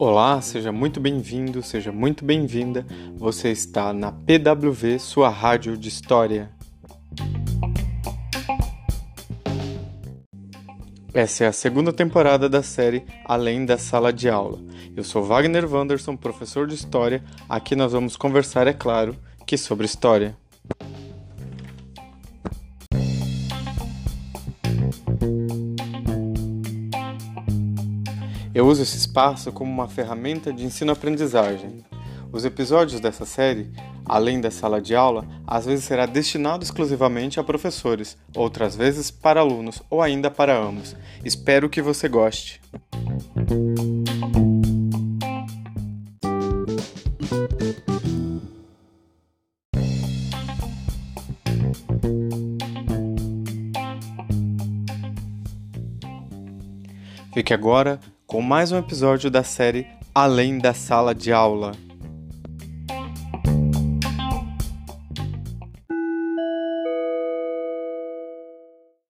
Olá, seja muito bem-vindo, seja muito bem-vinda. Você está na PWV, sua rádio de história. Essa é a segunda temporada da série Além da Sala de Aula. Eu sou Wagner Wanderson, professor de História. Aqui nós vamos conversar, é claro, que sobre História. Eu uso esse espaço como uma ferramenta de ensino-aprendizagem. Os episódios dessa série, além da sala de aula, às vezes será destinado exclusivamente a professores, outras vezes para alunos ou ainda para ambos. Espero que você goste. Fique agora com mais um episódio da série Além da Sala de Aula.